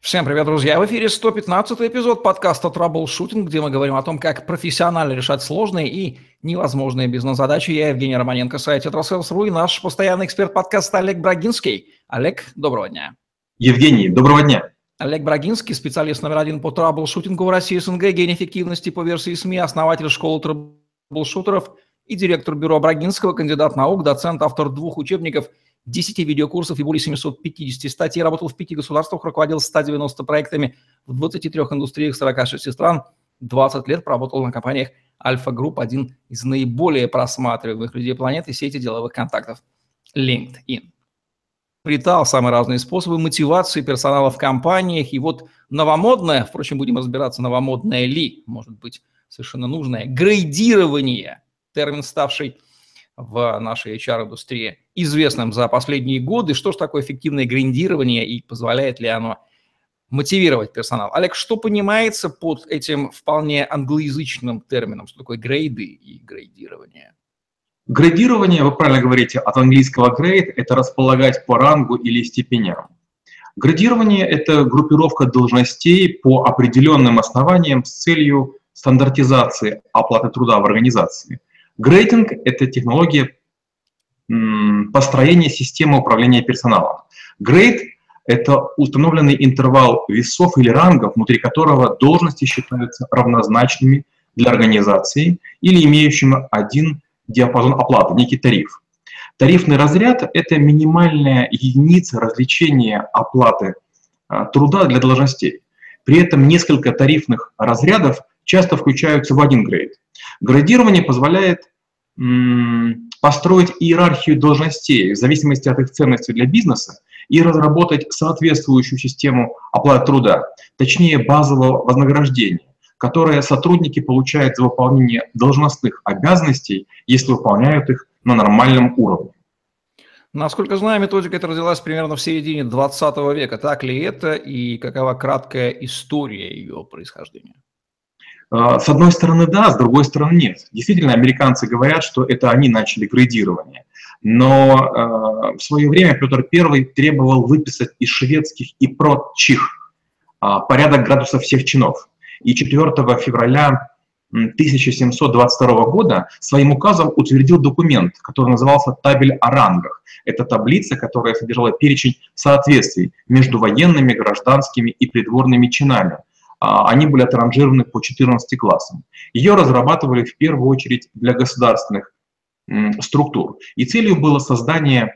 Всем привет, друзья! В эфире 115 эпизод подкаста «Траблшутинг», где мы говорим о том, как профессионально решать сложные и невозможные бизнес-задачи. Я Евгений Романенко, сайт «Тетрасселс.ру» и наш постоянный эксперт подкаста Олег Брагинский. Олег, доброго дня! Евгений, доброго дня! Олег Брагинский, специалист номер один по траблшутингу в России СНГ, гений эффективности по версии СМИ, основатель школы траблшутеров и директор бюро Брагинского, кандидат наук, доцент, автор двух учебников – 10 видеокурсов и более 750 статей, работал в пяти государствах, руководил 190 проектами в 23 индустриях 46 стран, 20 лет проработал на компаниях Альфа Групп, один из наиболее просматриваемых людей планеты сети деловых контактов LinkedIn. Приобретал самые разные способы мотивации персонала в компаниях. И вот новомодное, впрочем, будем разбираться, новомодное ли, может быть, совершенно нужное, грейдирование, термин, ставший в нашей HR-индустрии известным за последние годы. Что же такое эффективное грандирование и позволяет ли оно мотивировать персонал? Олег, что понимается под этим вполне англоязычным термином? Что такое грейды и грейдирование? Грейдирование, вы правильно говорите, от английского grade – это располагать по рангу или степеням. Градирование – это группировка должностей по определенным основаниям с целью стандартизации оплаты труда в организации – Грейтинг – это технология построения системы управления персоналом. Грейд – это установленный интервал весов или рангов, внутри которого должности считаются равнозначными для организации или имеющим один диапазон оплаты, некий тариф. Тарифный разряд – это минимальная единица развлечения оплаты а, труда для должностей. При этом несколько тарифных разрядов часто включаются в один грейд. Градирование позволяет построить иерархию должностей в зависимости от их ценности для бизнеса и разработать соответствующую систему оплаты труда, точнее базового вознаграждения, которое сотрудники получают за выполнение должностных обязанностей, если выполняют их на нормальном уровне. Насколько знаю, методика эта родилась примерно в середине 20 века. Так ли это и какова краткая история ее происхождения? А, с одной стороны, да, с другой стороны, нет. Действительно, американцы говорят, что это они начали градирование. Но э, в свое время Петр I требовал выписать из шведских и прочих э, порядок градусов всех чинов. И 4 февраля 1722 года своим указом утвердил документ, который назывался «Табель о рангах». Это таблица, которая содержала перечень соответствий между военными, гражданскими и придворными чинами, а, они были отранжированы по 14 классам. Ее разрабатывали в первую очередь для государственных структур. И целью было создание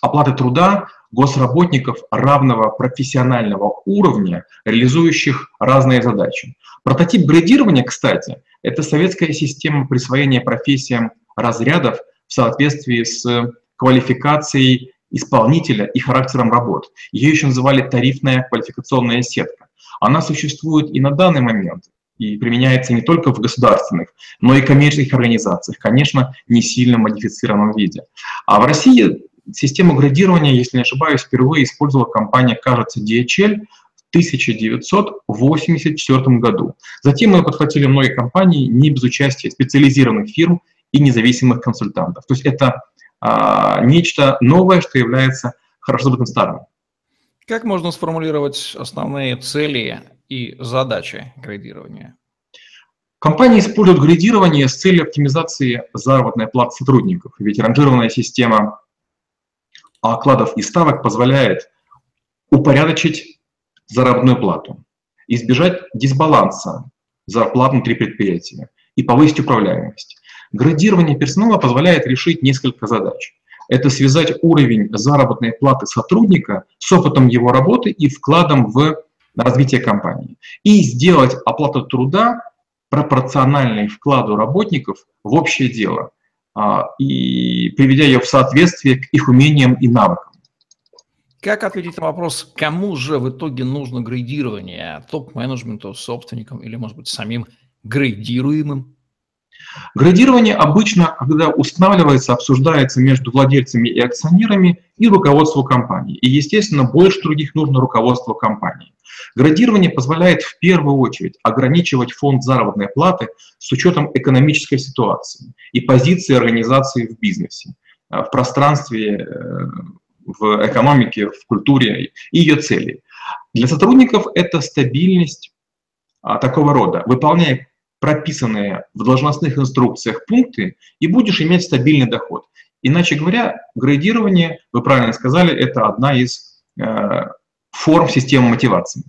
оплаты труда госработников равного профессионального уровня, реализующих разные задачи. Прототип градирования, кстати, это советская система присвоения профессиям разрядов в соответствии с квалификацией исполнителя и характером работ. Ее еще называли тарифная квалификационная сетка она существует и на данный момент, и применяется не только в государственных, но и коммерческих организациях, конечно, не сильно модифицированном виде. А в России систему градирования, если не ошибаюсь, впервые использовала компания, кажется, DHL в 1984 году. Затем мы подхватили многие компании не без участия специализированных фирм и независимых консультантов. То есть это а, нечто новое, что является хорошо забытым старым. Как можно сформулировать основные цели и задачи градирования? Компании используют градирование с целью оптимизации заработной платы сотрудников, ведь ранжированная система окладов и ставок позволяет упорядочить заработную плату, избежать дисбаланса зарплат внутри предприятия и повысить управляемость. Градирование персонала позволяет решить несколько задач это связать уровень заработной платы сотрудника с опытом его работы и вкладом в развитие компании. И сделать оплату труда пропорциональной вкладу работников в общее дело а, и приведя ее в соответствие к их умениям и навыкам. Как ответить на вопрос, кому же в итоге нужно грейдирование? Топ-менеджменту, собственникам или, может быть, самим грейдируемым? Градирование обычно, когда устанавливается, обсуждается между владельцами и акционерами и руководством компании. И, естественно, больше других нужно руководство компании. Градирование позволяет в первую очередь ограничивать фонд заработной платы с учетом экономической ситуации и позиции организации в бизнесе, э, в пространстве, э, в экономике, в культуре и ее цели. Для сотрудников это стабильность а, такого рода. Выполняй прописанные в должностных инструкциях пункты, и будешь иметь стабильный доход. Иначе говоря, градирование, вы правильно сказали, это одна из э, форм системы мотивации.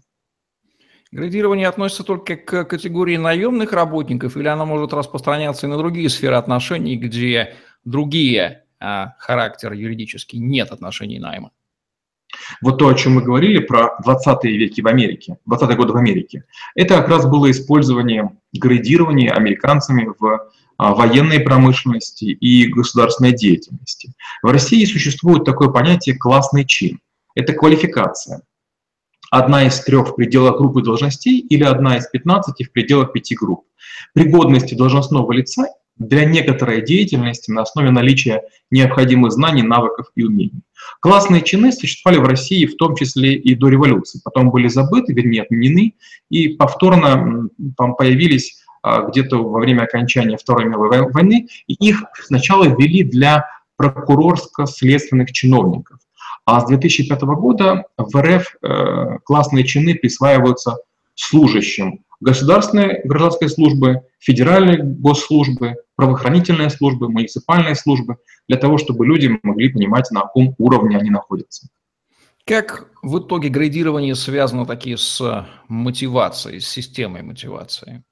Градирование относится только к категории наемных работников или оно может распространяться и на другие сферы отношений, где другие а, характер юридический, нет отношений найма? Вот то, о чем мы говорили про 20-е веки в Америке, 20-е годы в Америке, это как раз было использование градирования американцами в а, военной промышленности и государственной деятельности. В России существует такое понятие «классный чин». Это квалификация. Одна из трех в пределах группы должностей или одна из 15 в пределах пяти групп. Пригодности должностного лица для некоторой деятельности на основе наличия необходимых знаний, навыков и умений. Классные чины существовали в России в том числе и до революции, потом были забыты, вернее отменены, и повторно появились а, где-то во время окончания Второй мировой войны, и их сначала ввели для прокурорско-следственных чиновников. А с 2005 года в РФ э, классные чины присваиваются служащим государственной гражданской службы, федеральной госслужбы, правоохранительные службы, муниципальные службы, для того, чтобы люди могли понимать, на каком уровне они находятся. Как в итоге градирование связано такие с мотивацией, с системой мотивации?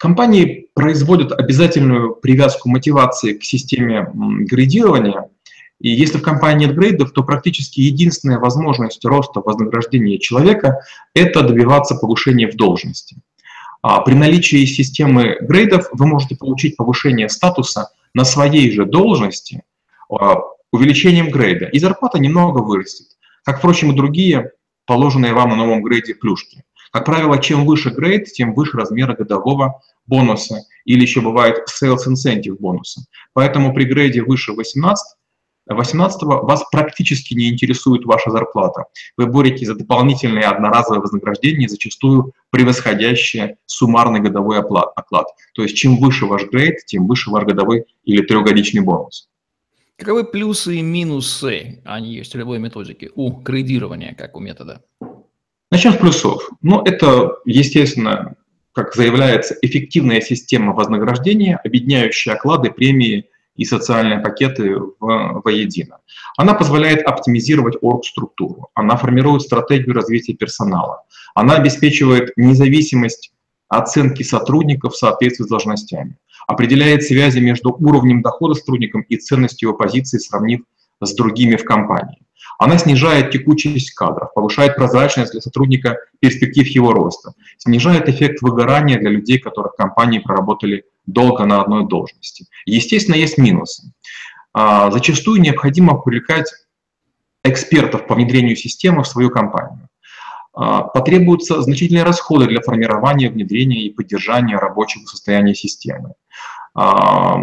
Компании производят обязательную привязку мотивации к системе градирования. И если в компании нет грейдов, то практически единственная возможность роста вознаграждения человека – это добиваться повышения в должности. А при наличии системы грейдов вы можете получить повышение статуса на своей же должности а, увеличением грейда, и зарплата немного вырастет, как, впрочем, и другие положенные вам на новом грейде плюшки. Как правило, чем выше грейд, тем выше размера годового бонуса, или еще бывает sales incentive бонуса. Поэтому при грейде выше 18, 18 вас практически не интересует ваша зарплата. Вы боретесь за дополнительные одноразовые вознаграждения, зачастую превосходящие суммарный годовой оклад. оклад. То есть чем выше ваш грейд, тем выше ваш годовой или трехгодичный бонус. Каковы плюсы и минусы, они есть в любой методике, у грейдирования, как у метода? Начнем с плюсов. Ну, это, естественно, как заявляется, эффективная система вознаграждения, объединяющая оклады, премии и социальные пакеты в, воедино. Она позволяет оптимизировать оргструктуру, она формирует стратегию развития персонала, она обеспечивает независимость оценки сотрудников в соответствии с должностями, определяет связи между уровнем дохода сотрудником и ценностью его позиции, сравнив с другими в компании. Она снижает текучесть кадров, повышает прозрачность для сотрудника перспектив его роста, снижает эффект выгорания для людей, которые в компании проработали долго на одной должности. Естественно, есть минусы. А, зачастую необходимо привлекать экспертов по внедрению системы в свою компанию. А, потребуются значительные расходы для формирования, внедрения и поддержания рабочего состояния системы. А,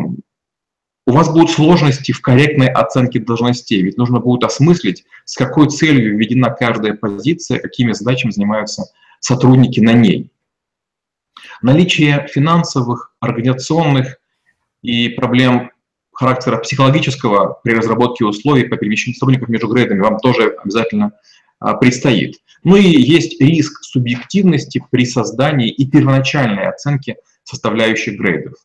у вас будут сложности в корректной оценке должностей, ведь нужно будет осмыслить, с какой целью введена каждая позиция, какими задачами занимаются сотрудники на ней. Наличие финансовых, организационных и проблем характера психологического при разработке условий по перемещению сотрудников между грейдами вам тоже обязательно а, предстоит. Ну и есть риск субъективности при создании и первоначальной оценке составляющих грейдов.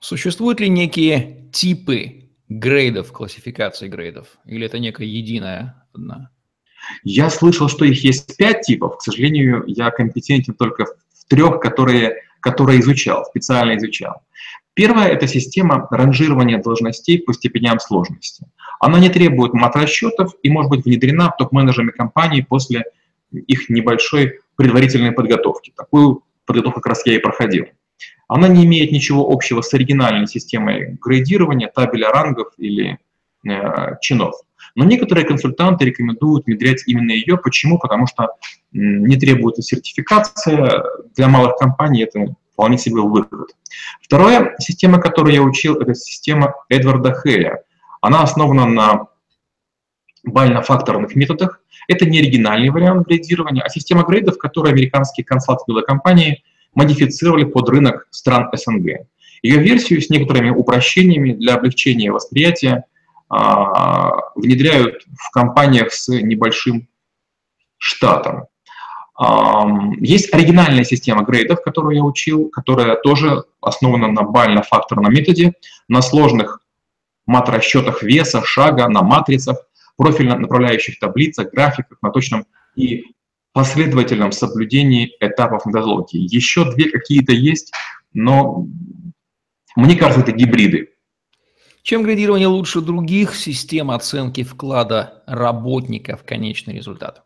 Существуют ли некие типы грейдов, классификации грейдов? Или это некая единая одна? Я слышал, что их есть пять типов. К сожалению, я компетентен только в трех, которые, которые изучал, специально изучал. Первая – это система ранжирования должностей по степеням сложности. Она не требует мат-расчетов и может быть внедрена топ-менеджерами компании после их небольшой предварительной подготовки. Такую подготовку как раз я и проходил. Она не имеет ничего общего с оригинальной системой грейдирования, табеля рангов или э, чинов. Но некоторые консультанты рекомендуют внедрять именно ее. Почему? Потому что не требуется сертификация. Для малых компаний это вполне себе выход. Вторая система, которую я учил, это система Эдварда Хэя. Она основана на бально-факторных методах. Это не оригинальный вариант грейдирования, а система грейдов, которую американские консалтинговые компании – модифицировали под рынок стран СНГ. Ее версию с некоторыми упрощениями для облегчения восприятия внедряют в компаниях с небольшим штатом. Есть оригинальная система грейдов, которую я учил, которая тоже основана на бально-факторном методе, на сложных мат-расчетах веса, шага, на матрицах, профильно направляющих таблицах, графиках, на точном и последовательном соблюдении этапов методологии. Еще две какие-то есть, но мне кажется, это гибриды. Чем градирование лучше других систем оценки вклада работника в конечный результат?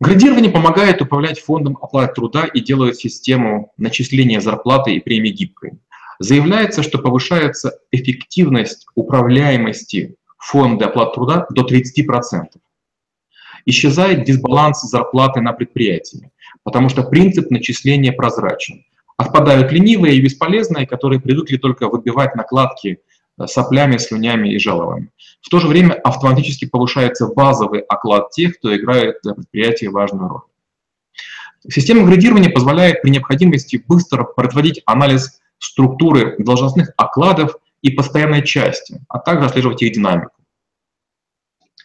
Градирование помогает управлять фондом оплаты труда и делает систему начисления зарплаты и премии гибкой. Заявляется, что повышается эффективность управляемости фонда оплаты труда до 30%. Исчезает дисбаланс зарплаты на предприятии, потому что принцип начисления прозрачен. Отпадают ленивые и бесполезные, которые привыкли только выбивать накладки Э, соплями, слюнями и жалобами. В то же время автоматически повышается базовый оклад тех, кто играет для предприятия важную роль. Система градирования позволяет при необходимости быстро производить анализ структуры должностных окладов и постоянной части, а также отслеживать их динамику.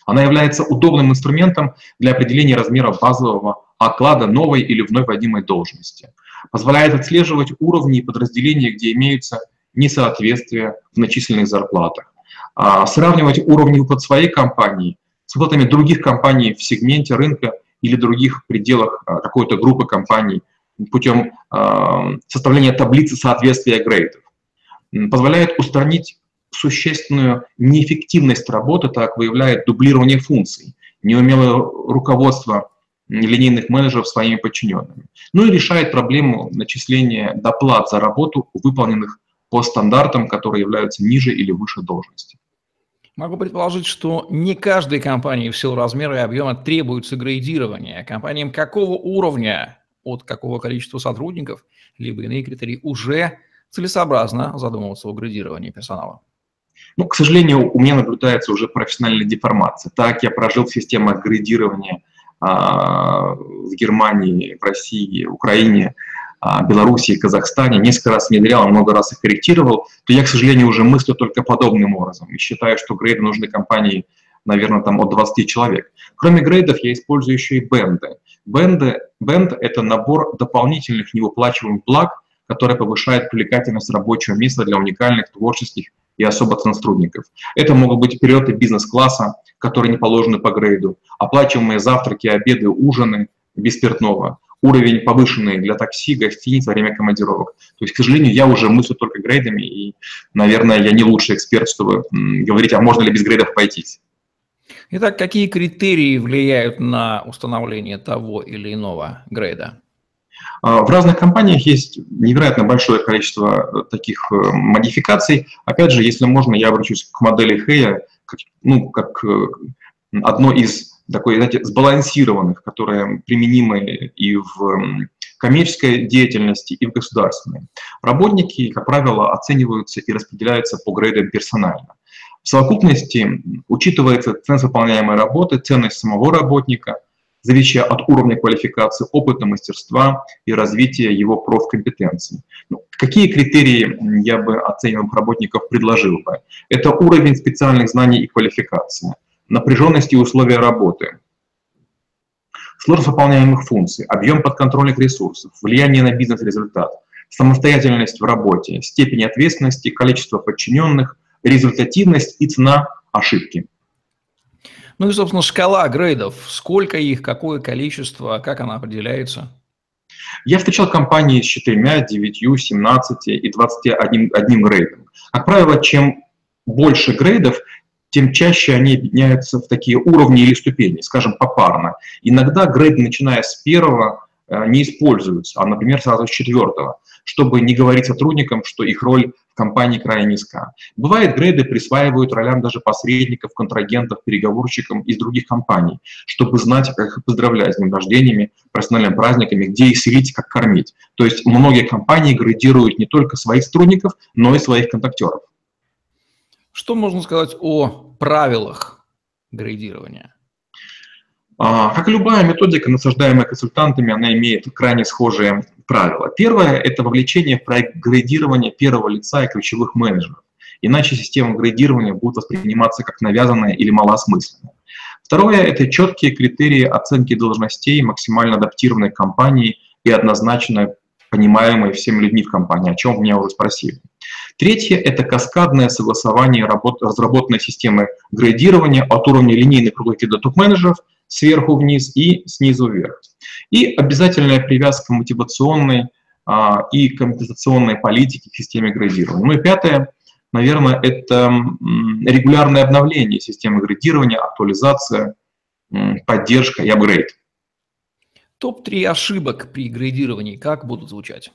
Она является удобным инструментом для определения размера базового оклада новой или вновь вводимой должности. Позволяет отслеживать уровни и подразделения, где имеются несоответствия в начисленных зарплатах. А сравнивать уровни выплат своей компании с выплатами других компаний в сегменте рынка или других пределах а, какой-то группы компаний путем а, составления таблицы соответствия грейдов. Позволяет устранить существенную неэффективность работы, так выявляет дублирование функций, неумелое руководство линейных менеджеров своими подчиненными. Ну и решает проблему начисления доплат за работу, выполненных по стандартам, которые являются ниже или выше должности. Могу предположить, что не каждой компании в силу размера и объема требуется грейдирование. Компаниям какого уровня, от какого количества сотрудников, либо иные критерии, уже целесообразно задумываться о грейдировании персонала? Ну, к сожалению, у меня наблюдается уже профессиональная деформация. Так я прожил в системах грейдирования а, в Германии, в России, Украине а, Беларуси и Казахстане, несколько раз внедрял, много раз их корректировал, то я, к сожалению, уже мыслю только подобным образом и считаю, что грейды нужны компании, наверное, там от 20 человек. Кроме грейдов я использую еще и бенды. Бенды, бенд – это набор дополнительных невыплачиваемых благ, которые повышают привлекательность рабочего места для уникальных, творческих и особо сотрудников. Это могут быть перелеты бизнес-класса, которые не положены по грейду, оплачиваемые завтраки, обеды, ужины без спиртного, уровень повышенный для такси, гостиниц во время командировок. То есть, к сожалению, я уже мыслю только грейдами, и, наверное, я не лучший эксперт, чтобы говорить, а можно ли без грейдов пойтись. Итак, какие критерии влияют на установление того или иного грейда? А, в разных компаниях есть невероятно большое количество э, таких э, модификаций. Опять же, если можно, я обращусь к модели Хея, ну, как э, одно из такой, знаете, сбалансированных, которые применимы и в коммерческой деятельности, и в государственной. Работники, как правило, оцениваются и распределяются по грейдам персонально. В совокупности учитывается ценность выполняемой работы, ценность самого работника, зависящая от уровня квалификации, опыта, мастерства и развития его профкомпетенций. Ну, какие критерии я бы оцениваемых работников предложил бы? Это уровень специальных знаний и квалификации – напряженность и условия работы, сложность выполняемых функций, объем подконтрольных ресурсов, влияние на бизнес-результат, самостоятельность в работе, степень ответственности, количество подчиненных, результативность и цена ошибки. Ну и, собственно, шкала грейдов. Сколько их, какое количество, как она определяется? Я встречал компании с 4, 9, 17 и 21 одним грейдом. Как правило, чем больше грейдов, тем чаще они объединяются в такие уровни или ступени, скажем, попарно. Иногда грейды, начиная с первого, не используются, а, например, сразу с четвертого, чтобы не говорить сотрудникам, что их роль в компании крайне низка. Бывает, грейды присваивают ролям даже посредников, контрагентов, переговорщикам из других компаний, чтобы знать, как их поздравлять с днем рождениями, профессиональными праздниками, где их селить, как кормить. То есть многие компании градируют не только своих сотрудников, но и своих контактеров. Что можно сказать о правилах грейдирования? А, как любая методика, насаждаемая консультантами, она имеет крайне схожие правила. Первое – это вовлечение в проект грейдирования первого лица и ключевых менеджеров. Иначе система градирования будет восприниматься как навязанная или малоосмысленная. Второе – это четкие критерии оценки должностей максимально адаптированной компании и однозначно понимаемые всеми людьми в компании, о чем меня уже спросили. Третье – это каскадное согласование работ, разработанной системы градирования от уровня линейных руководителей до топ-менеджеров сверху вниз и снизу вверх. И обязательная привязка мотивационной а, и компенсационной политики к системе градирования. Ну и пятое, наверное, это регулярное обновление системы градирования, актуализация, поддержка и апгрейд. Топ-3 ошибок при градировании как будут звучать?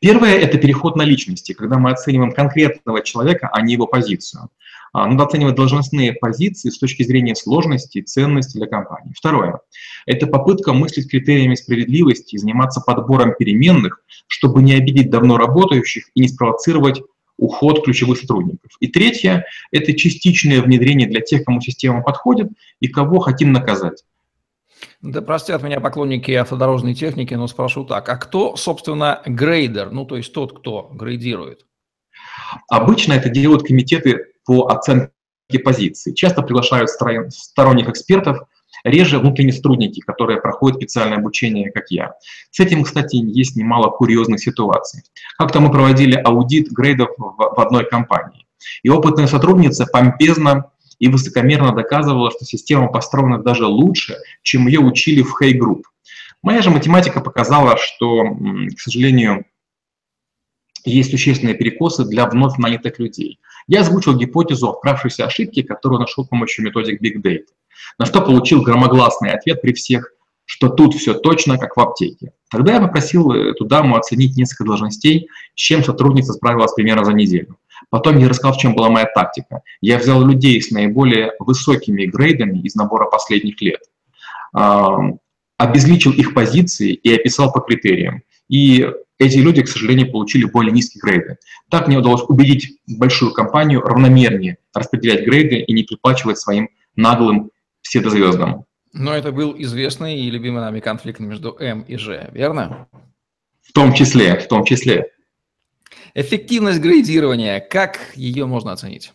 Первое – это переход на личности, когда мы оцениваем конкретного человека, а не его позицию. А, надо оценивать должностные позиции с точки зрения сложности и ценности для компании. Второе – это попытка мыслить критериями справедливости и заниматься подбором переменных, чтобы не обидеть давно работающих и не спровоцировать уход ключевых сотрудников. И третье – это частичное внедрение для тех, кому система подходит и кого хотим наказать. Да простят меня поклонники автодорожной техники, но спрошу так, а кто, собственно, грейдер, ну то есть тот, кто грейдирует? Обычно это делают комитеты по оценке позиций. Часто приглашают сторонних экспертов, реже внутренние сотрудники, которые проходят специальное обучение, как я. С этим, кстати, есть немало курьезных ситуаций. Как-то мы проводили аудит грейдов в одной компании. И опытная сотрудница помпезно и высокомерно доказывала, что система построена даже лучше, чем ее учили в Hey Group. Моя же математика показала, что, к сожалению, есть существенные перекосы для вновь нанятых людей. Я озвучил гипотезу о вкравшейся ошибке, которую нашел с помощью методик Big Data, на что получил громогласный ответ при всех, что тут все точно, как в аптеке. Тогда я попросил эту даму оценить несколько должностей, с чем сотрудница справилась примерно за неделю. Потом я рассказал, в чем была моя тактика. Я взял людей с наиболее высокими грейдами из набора последних лет, обезличил их позиции и описал по критериям. И эти люди, к сожалению, получили более низкие грейды. Так мне удалось убедить большую компанию равномернее распределять грейды и не приплачивать своим наглым псевдозвездам. Но это был известный и любимый нами конфликт между М и Ж, верно? В том числе, в том числе. Эффективность градирования, как ее можно оценить?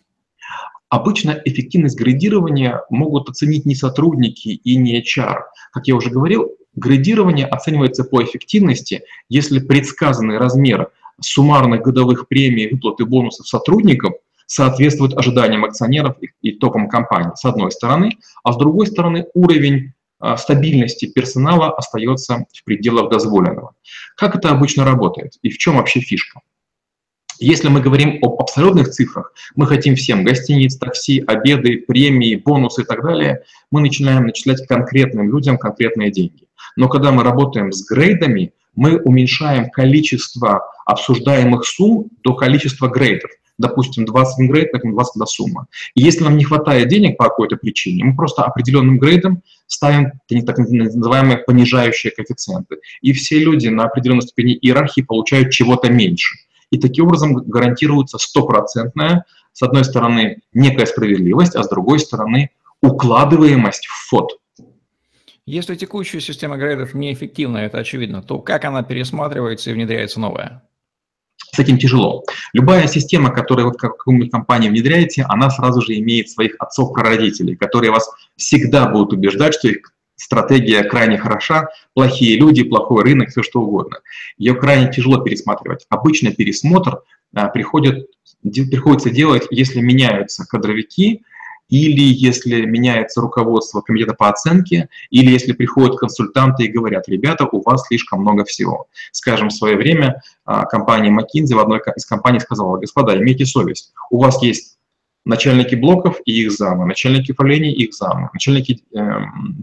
Обычно эффективность градирования могут оценить не сотрудники и не HR. Как я уже говорил, градирование оценивается по эффективности, если предсказанный размер суммарных годовых премий, выплат и бонусов сотрудников соответствует ожиданиям акционеров и топам компании, с одной стороны, а с другой стороны уровень а, стабильности персонала остается в пределах дозволенного. Как это обычно работает и в чем вообще фишка? Если мы говорим об абсолютных цифрах, мы хотим всем гостиниц, такси, обеды, премии, бонусы и так далее, мы начинаем начислять конкретным людям конкретные деньги. Но когда мы работаем с грейдами, мы уменьшаем количество обсуждаемых сумм до количества грейдов. Допустим, 20 грейд, так 20 до сумма. И если нам не хватает денег по какой-то причине, мы просто определенным грейдом ставим так называемые понижающие коэффициенты. И все люди на определенной ступени иерархии получают чего-то меньше. И таким образом гарантируется стопроцентная, с одной стороны, некая справедливость, а с другой стороны, укладываемость в фот. Если текущая система грейдов неэффективна, это очевидно, то как она пересматривается и внедряется новая? С этим тяжело. Любая система, которую вы в какую-нибудь компанию внедряете, она сразу же имеет своих отцов-прародителей, которые вас всегда будут убеждать, что их стратегия крайне хороша, плохие люди, плохой рынок, все что угодно. Ее крайне тяжело пересматривать. Обычно пересмотр а, приходит, приходится делать, если меняются кадровики, или если меняется руководство комитета по оценке, или если приходят консультанты и говорят, ребята, у вас слишком много всего. Скажем, в свое время а, компания McKinsey в одной из компаний сказала, господа, имейте совесть, у вас есть начальники блоков и их замы, начальники управления и их замы, начальники э,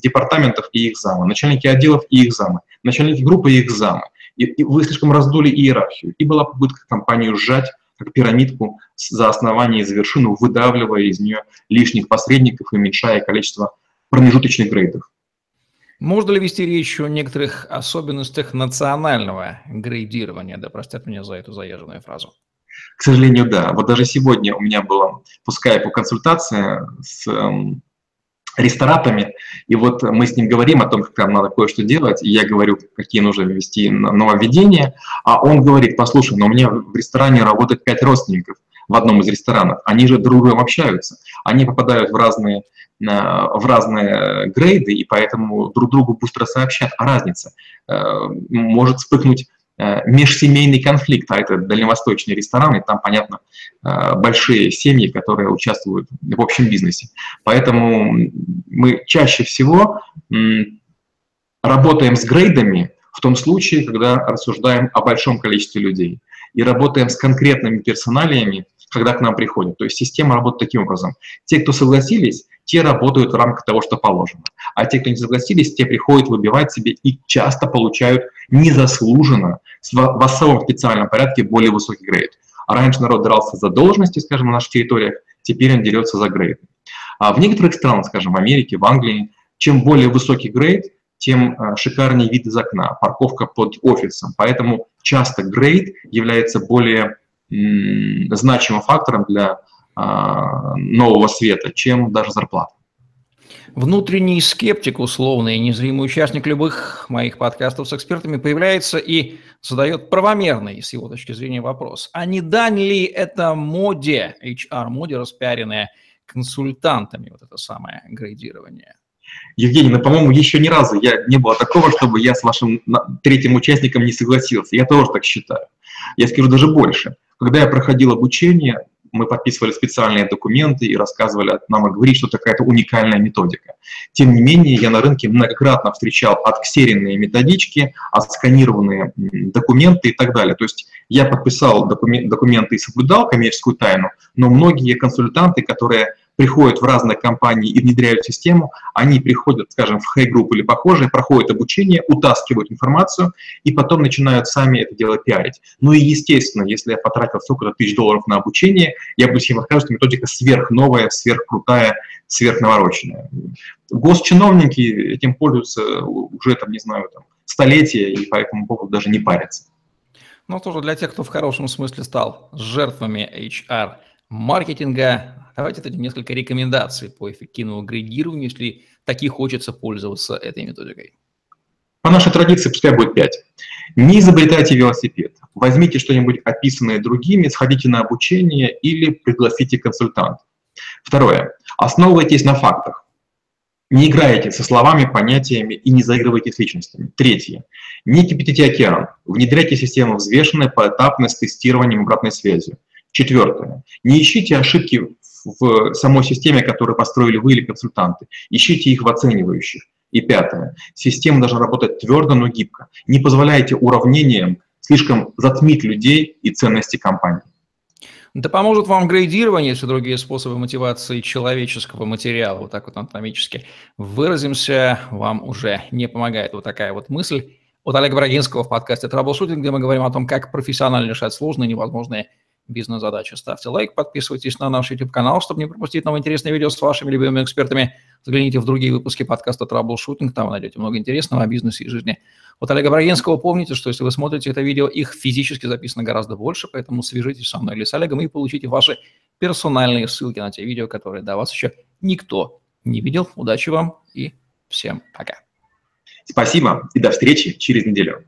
департаментов и их замы, начальники отделов и их замы, начальники группы и их замы. И, и вы слишком раздули иерархию. И была попытка компанию сжать, как пирамидку за основание и за вершину, выдавливая из нее лишних посредников и уменьшая количество промежуточных грейдов. Можно ли вести речь о некоторых особенностях национального грейдирования? Да простят меня за эту заезженную фразу. К сожалению, да. Вот даже сегодня у меня была по скайпу консультация с эм, ресторатами, и вот мы с ним говорим о том, как там надо кое-что делать, и я говорю, какие нужно ввести нововведения, а он говорит, послушай, но у меня в ресторане работает пять родственников, в одном из ресторанов, они же друг другом общаются, они попадают в разные в разные грейды, и поэтому друг другу быстро сообщат. О разнице. Может вспыхнуть Э, межсемейный конфликт, а это дальневосточный ресторан, и там, понятно, э, большие семьи, которые участвуют в общем бизнесе. Поэтому мы чаще всего работаем с грейдами в том случае, когда рассуждаем о большом количестве людей, и работаем с конкретными персоналиями, когда к нам приходят. То есть система работает таким образом. Те, кто согласились, те работают в рамках того, что положено. А те, кто не согласились, те приходят выбивать себе и часто получают незаслуженно в особом специальном порядке более высокий грейд. А раньше народ дрался за должности, скажем, на наших территориях, теперь он дерется за грейд. А в некоторых странах, скажем, в Америке, в Англии, чем более высокий грейд, тем а, шикарнее вид из окна, парковка под офисом. Поэтому часто грейд является более значимым фактором для нового света, чем даже зарплата. Внутренний скептик, условный, незримый участник любых моих подкастов с экспертами появляется и задает правомерный, с его точки зрения, вопрос. А не дань ли это моде, HR-моде, распиаренная консультантами, вот это самое грейдирование? Евгений, ну, по-моему, еще ни разу я не было такого, чтобы я с вашим третьим участником не согласился. Я тоже так считаю. Я скажу даже больше. Когда я проходил обучение, мы подписывали специальные документы и рассказывали нам и говорили, что это какая-то уникальная методика. Тем не менее, я на рынке многократно встречал отксеренные методички, отсканированные документы и так далее. То есть я подписал документы и соблюдал коммерческую тайну, но многие консультанты, которые приходят в разные компании и внедряют систему, они приходят, скажем, в хей-группу или похожие, проходят обучение, утаскивают информацию и потом начинают сами это дело пиарить. Ну и естественно, если я потратил столько-то тысяч долларов на обучение, я буду всем рассказывать, что методика сверхновая, сверхкрутая, сверхнавороченная. Госчиновники этим пользуются уже, там, не знаю, там, столетия, и по этому поводу даже не парятся. Ну, тоже для тех, кто в хорошем смысле стал жертвами HR маркетинга, Давайте дадим несколько рекомендаций по эффективному агрегированию, если таки хочется пользоваться этой методикой. По нашей традиции пускай будет 5. Не изобретайте велосипед. Возьмите что-нибудь описанное другими, сходите на обучение или пригласите консультанта. Второе. Основывайтесь на фактах. Не играйте со словами, понятиями и не заигрывайте с личностями. Третье. Не кипятите океан. Внедряйте систему взвешенной, поэтапной, с тестированием обратной связью. Четвертое. Не ищите ошибки в самой системе, которую построили вы или консультанты. Ищите их в оценивающих. И пятое. Система должна работать твердо, но гибко. Не позволяйте уравнениям слишком затмить людей и ценности компании. Да поможет вам грейдирование, если другие способы мотивации человеческого материала, вот так вот анатомически выразимся, вам уже не помогает. Вот такая вот мысль от Олега Брагинского в подкасте «Траблшутинг», где мы говорим о том, как профессионально решать сложные невозможные бизнес-задачи. Ставьте лайк, подписывайтесь на наш YouTube-канал, чтобы не пропустить новые интересные видео с вашими любимыми экспертами. Загляните в другие выпуски подкаста «Траблшутинг», там вы найдете много интересного о бизнесе и жизни. Вот Олега Брагинского помните, что если вы смотрите это видео, их физически записано гораздо больше, поэтому свяжитесь со мной или с Олегом и получите ваши персональные ссылки на те видео, которые до вас еще никто не видел. Удачи вам и всем пока. Спасибо и до встречи через неделю.